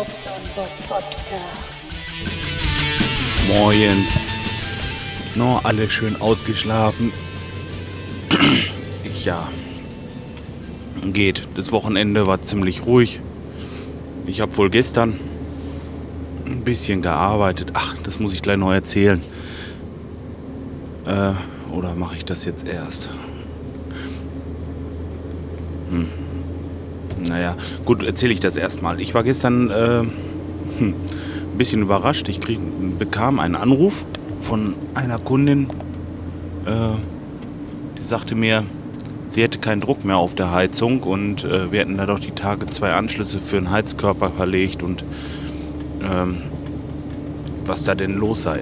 Podcast. Moin. No, alle schön ausgeschlafen. Ich ja. Geht. Das Wochenende war ziemlich ruhig. Ich habe wohl gestern ein bisschen gearbeitet. Ach, das muss ich gleich noch erzählen. Äh, oder mache ich das jetzt erst? Hm. Naja, gut, erzähle ich das erstmal. Ich war gestern äh, hm, ein bisschen überrascht. Ich krieg, bekam einen Anruf von einer Kundin, äh, die sagte mir, sie hätte keinen Druck mehr auf der Heizung und äh, wir hätten da doch die Tage zwei Anschlüsse für einen Heizkörper verlegt und ähm, was da denn los sei.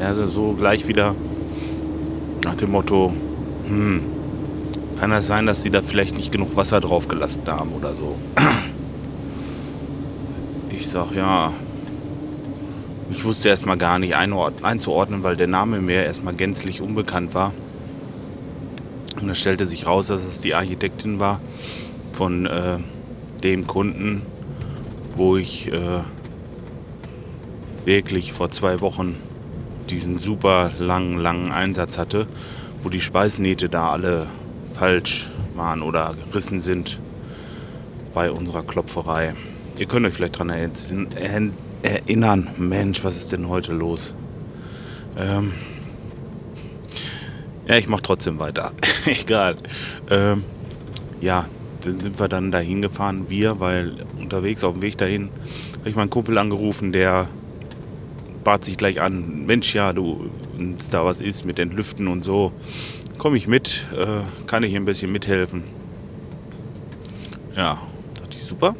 Also so gleich wieder nach dem Motto, hm, kann das sein, dass sie da vielleicht nicht genug Wasser drauf gelassen haben oder so. Ich sag ja, ich wusste erstmal gar nicht einzuordnen, weil der Name mir erstmal gänzlich unbekannt war. Und da stellte sich raus, dass es die Architektin war von äh, dem Kunden, wo ich äh, wirklich vor zwei Wochen diesen super langen, langen Einsatz hatte, wo die Schweißnähte da alle falsch waren oder gerissen sind bei unserer Klopferei. Ihr könnt euch vielleicht daran erinnern, Mensch, was ist denn heute los? Ähm ja, ich mache trotzdem weiter. Egal. Ähm ja, dann sind wir dann dahin gefahren, wir, weil unterwegs auf dem Weg dahin habe ich meinen Kumpel angerufen, der bat sich gleich an, Mensch, ja, du, da was ist mit Entlüften und so, komme ich mit, äh, kann ich ein bisschen mithelfen. Ja, dachte ich, super.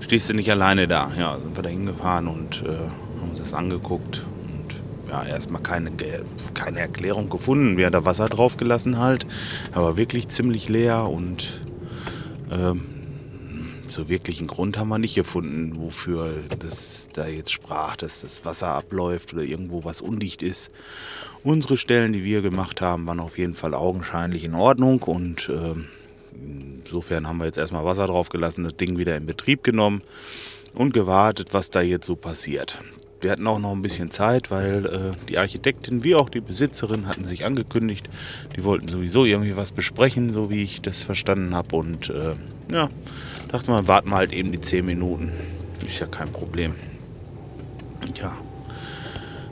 Stehst du nicht alleine da? Ja, sind wir da hingefahren und äh, haben uns das angeguckt. Und ja, erstmal keine, keine Erklärung gefunden, wer da Wasser drauf gelassen halt. Aber wirklich ziemlich leer und ähm, so wirklich einen Grund haben wir nicht gefunden, wofür das da jetzt sprach, dass das Wasser abläuft oder irgendwo was undicht ist. Unsere Stellen, die wir gemacht haben, waren auf jeden Fall augenscheinlich in Ordnung und äh, insofern haben wir jetzt erstmal Wasser drauf gelassen, das Ding wieder in Betrieb genommen und gewartet, was da jetzt so passiert. Wir hatten auch noch ein bisschen Zeit, weil äh, die Architektin wie auch die Besitzerin hatten sich angekündigt, die wollten sowieso irgendwie was besprechen, so wie ich das verstanden habe. Und äh, ja, dachte mal, warten wir halt eben die 10 Minuten. Ist ja kein Problem. Ja.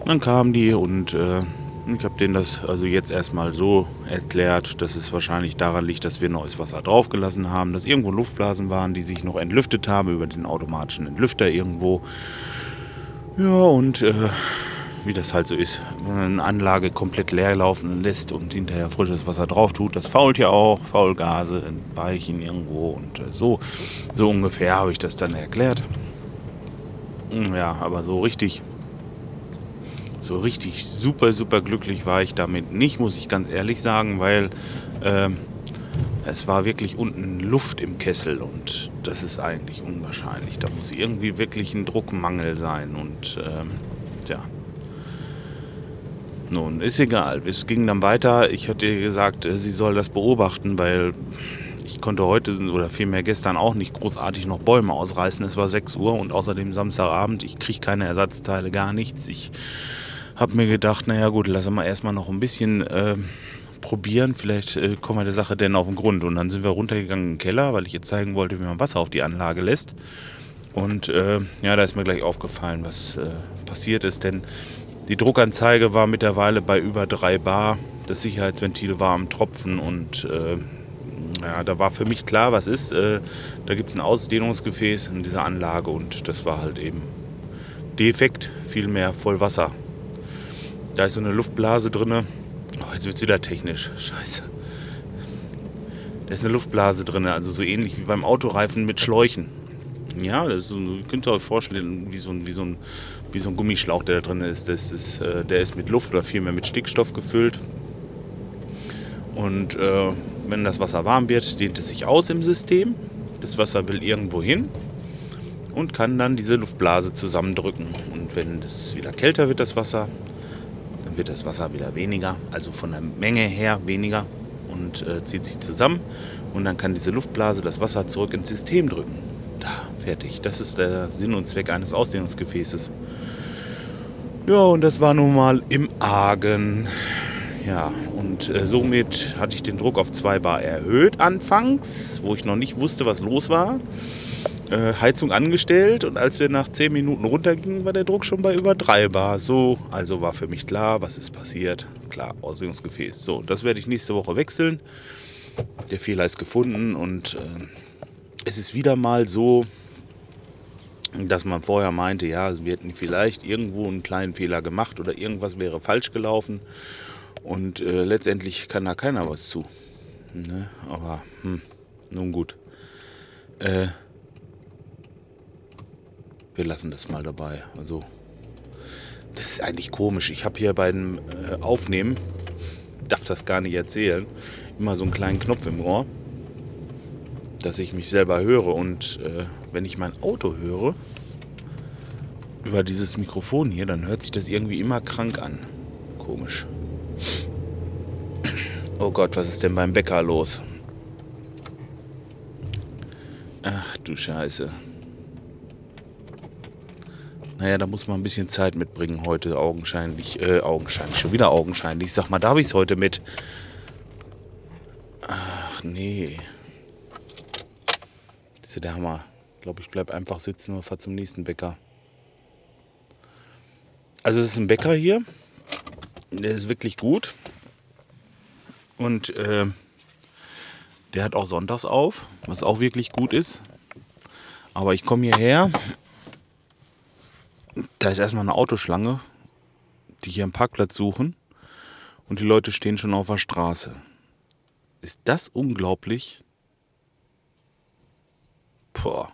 Dann kamen die und äh, ich habe denen das also jetzt erstmal so erklärt, dass es wahrscheinlich daran liegt, dass wir neues Wasser draufgelassen haben, dass irgendwo Luftblasen waren, die sich noch entlüftet haben über den automatischen Entlüfter irgendwo. Ja, und äh, wie das halt so ist, wenn man eine Anlage komplett leer laufen lässt und hinterher frisches Wasser drauf tut, das fault ja auch, Faulgase entweichen irgendwo und äh, so, so ungefähr habe ich das dann erklärt. Ja, aber so richtig, so richtig super, super glücklich war ich damit nicht, muss ich ganz ehrlich sagen, weil äh, es war wirklich unten Luft im Kessel und das ist eigentlich unwahrscheinlich. Da muss irgendwie wirklich ein Druckmangel sein und ähm, ja. Nun, ist egal. Es ging dann weiter. Ich hatte ihr gesagt, äh, sie soll das beobachten, weil ich konnte heute oder vielmehr gestern auch nicht großartig noch Bäume ausreißen. Es war 6 Uhr und außerdem Samstagabend. Ich kriege keine Ersatzteile, gar nichts. Ich habe mir gedacht, naja gut, lassen wir erstmal noch ein bisschen äh, probieren. Vielleicht äh, kommen wir der Sache denn auf den Grund. Und dann sind wir runtergegangen in den Keller, weil ich jetzt zeigen wollte, wie man Wasser auf die Anlage lässt. Und äh, ja, da ist mir gleich aufgefallen, was äh, passiert ist. Denn die Druckanzeige war mittlerweile bei über 3 Bar. Das Sicherheitsventil war am Tropfen und äh, ja, da war für mich klar, was ist. Äh, da gibt es ein Ausdehnungsgefäß in dieser Anlage und das war halt eben defekt, vielmehr voll Wasser. Da ist so eine Luftblase drin. Oh, jetzt wird es wieder technisch. Scheiße. Da ist eine Luftblase drin, also so ähnlich wie beim Autoreifen mit Schläuchen. Ja, das ist könnt ihr euch vorstellen, wie so, ein, wie, so ein, wie so ein Gummischlauch, der da drin ist. Das ist äh, der ist mit Luft oder vielmehr mit Stickstoff gefüllt. Und äh, wenn das Wasser warm wird, dehnt es sich aus im System. Das Wasser will irgendwo hin und kann dann diese Luftblase zusammendrücken. Und wenn es wieder kälter wird, das Wasser, wird das Wasser wieder weniger, also von der Menge her weniger und äh, zieht sich zusammen. Und dann kann diese Luftblase das Wasser zurück ins System drücken. Da, fertig. Das ist der Sinn und Zweck eines Ausdehnungsgefäßes. Ja, und das war nun mal im Argen. Ja, und äh, somit hatte ich den Druck auf 2 Bar erhöht anfangs, wo ich noch nicht wusste, was los war. Äh, Heizung angestellt und als wir nach 10 Minuten runtergingen, war der Druck schon bei über 3 Bar. So, also war für mich klar, was ist passiert. Klar, Auslegungsgefäß. So, das werde ich nächste Woche wechseln. Der Fehler ist gefunden und äh, es ist wieder mal so, dass man vorher meinte, ja, wir hätten vielleicht irgendwo einen kleinen Fehler gemacht oder irgendwas wäre falsch gelaufen. Und äh, letztendlich kann da keiner was zu. Ne? Aber hm, nun gut. Äh, wir lassen das mal dabei. Also, das ist eigentlich komisch. Ich habe hier beim äh, Aufnehmen, darf das gar nicht erzählen, immer so einen kleinen Knopf im Ohr, dass ich mich selber höre. Und äh, wenn ich mein Auto höre, über dieses Mikrofon hier, dann hört sich das irgendwie immer krank an. Komisch. Oh Gott, was ist denn beim Bäcker los? Ach du Scheiße. Naja, da muss man ein bisschen Zeit mitbringen heute, augenscheinlich. Äh, augenscheinlich, schon wieder augenscheinlich. Sag mal, da habe ich es heute mit. Ach nee. Das ist ja der Hammer. Ich glaube, ich bleibe einfach sitzen und fahre zum nächsten Bäcker. Also es ist ein Bäcker hier. Der ist wirklich gut. Und äh, der hat auch sonntags auf, was auch wirklich gut ist. Aber ich komme hierher. Da ist erstmal eine Autoschlange, die hier einen Parkplatz suchen. Und die Leute stehen schon auf der Straße. Ist das unglaublich? Boah.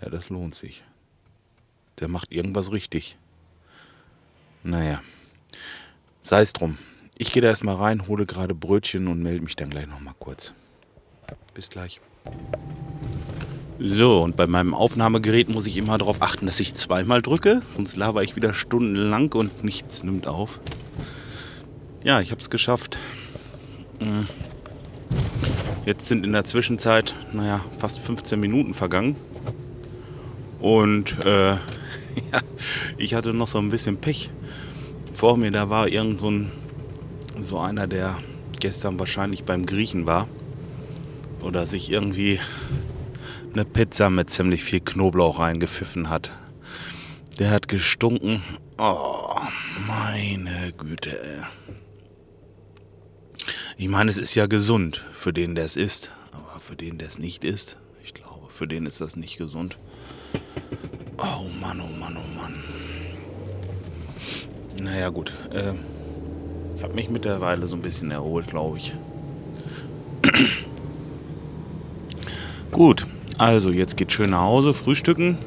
Ja, das lohnt sich. Der macht irgendwas richtig. Naja. Sei es drum. Ich gehe da erstmal rein, hole gerade Brötchen und melde mich dann gleich nochmal kurz. Bis gleich. So, und bei meinem Aufnahmegerät muss ich immer darauf achten, dass ich zweimal drücke, sonst laber ich wieder stundenlang und nichts nimmt auf. Ja, ich habe es geschafft. Hm. Jetzt sind in der Zwischenzeit, naja, fast 15 Minuten vergangen. Und äh, ja, ich hatte noch so ein bisschen Pech. Vor mir, da war irgend so ein so einer, der gestern wahrscheinlich beim Griechen war oder sich irgendwie eine Pizza mit ziemlich viel Knoblauch reingepfiffen hat. Der hat gestunken. Oh, meine Güte. Ich meine, es ist ja gesund für den, der es isst. Aber für den, der es nicht isst, ich glaube, für den ist das nicht gesund. Oh Mann, oh Mann, oh Mann. Naja, gut. Äh, ich habe mich mittlerweile so ein bisschen erholt, glaube ich. Gut, also jetzt geht schön nach Hause, frühstücken,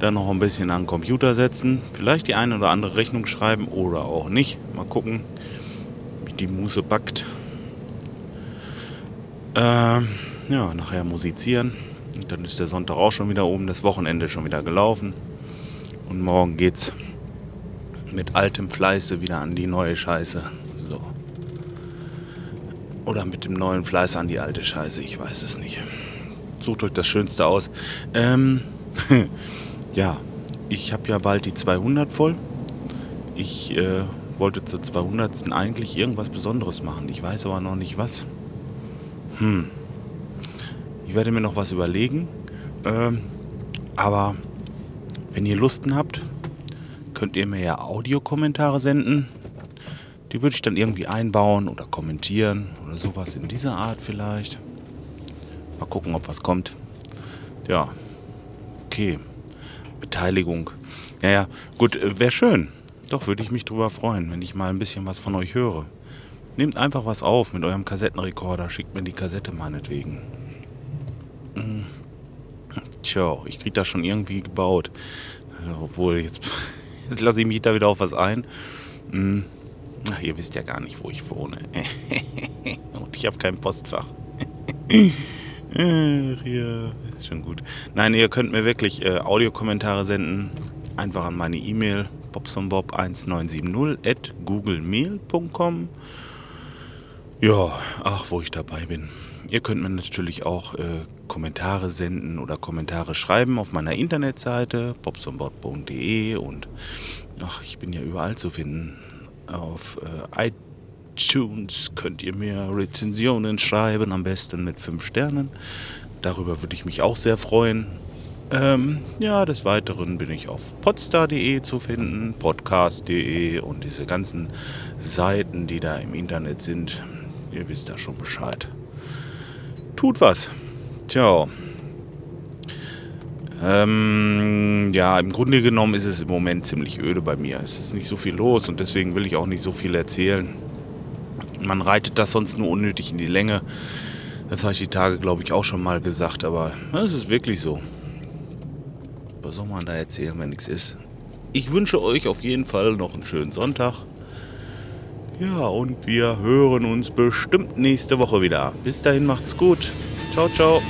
dann noch ein bisschen an den Computer setzen, vielleicht die eine oder andere Rechnung schreiben oder auch nicht. Mal gucken, wie die Muße backt. Ähm, ja, nachher musizieren. Und dann ist der Sonntag auch schon wieder oben, das Wochenende schon wieder gelaufen. Und morgen geht's mit altem Fleiße wieder an die neue Scheiße. So. Oder mit dem neuen Fleiß an die alte Scheiße, ich weiß es nicht. Sucht euch das Schönste aus. Ähm, ja, ich habe ja bald die 200 voll. Ich äh, wollte zur 200. eigentlich irgendwas Besonderes machen. Ich weiß aber noch nicht was. Hm. Ich werde mir noch was überlegen. Ähm, aber wenn ihr Lusten habt, könnt ihr mir ja Audiokommentare senden. Die würde ich dann irgendwie einbauen oder kommentieren oder sowas in dieser Art vielleicht. Mal gucken, ob was kommt. Ja, okay. Beteiligung. Ja, ja, gut, äh, wäre schön. Doch, würde ich mich drüber freuen, wenn ich mal ein bisschen was von euch höre. Nehmt einfach was auf mit eurem Kassettenrekorder, schickt mir die Kassette meinetwegen. Hm. Tja, ich krieg das schon irgendwie gebaut. Obwohl, jetzt Jetzt lasse ich mich da wieder auf was ein. Hm. Ach, ihr wisst ja gar nicht, wo ich wohne. Und ich habe kein Postfach. Ja, ist schon gut. Nein, ihr könnt mir wirklich äh, Audiokommentare senden. Einfach an meine E-Mail bobsonbob1970 at googlemail.com Ja, ach, wo ich dabei bin. Ihr könnt mir natürlich auch äh, Kommentare senden oder Kommentare schreiben auf meiner Internetseite popsonboard.de und ach, ich bin ja überall zu finden. Auf äh, iTunes könnt ihr mir Rezensionen schreiben, am besten mit 5 Sternen. Darüber würde ich mich auch sehr freuen. Ähm, ja, des Weiteren bin ich auf podstar.de zu finden, podcast.de und diese ganzen Seiten, die da im Internet sind. Ihr wisst da schon Bescheid. Tut was. Ciao. Ähm, ja, im Grunde genommen ist es im Moment ziemlich öde bei mir. Es ist nicht so viel los und deswegen will ich auch nicht so viel erzählen. Man reitet das sonst nur unnötig in die Länge. Das habe ich die Tage, glaube ich, auch schon mal gesagt, aber es ist wirklich so. Was soll man da erzählen, wenn nichts ist? Ich wünsche euch auf jeden Fall noch einen schönen Sonntag. Ja, und wir hören uns bestimmt nächste Woche wieder. Bis dahin macht's gut. Ciao, ciao.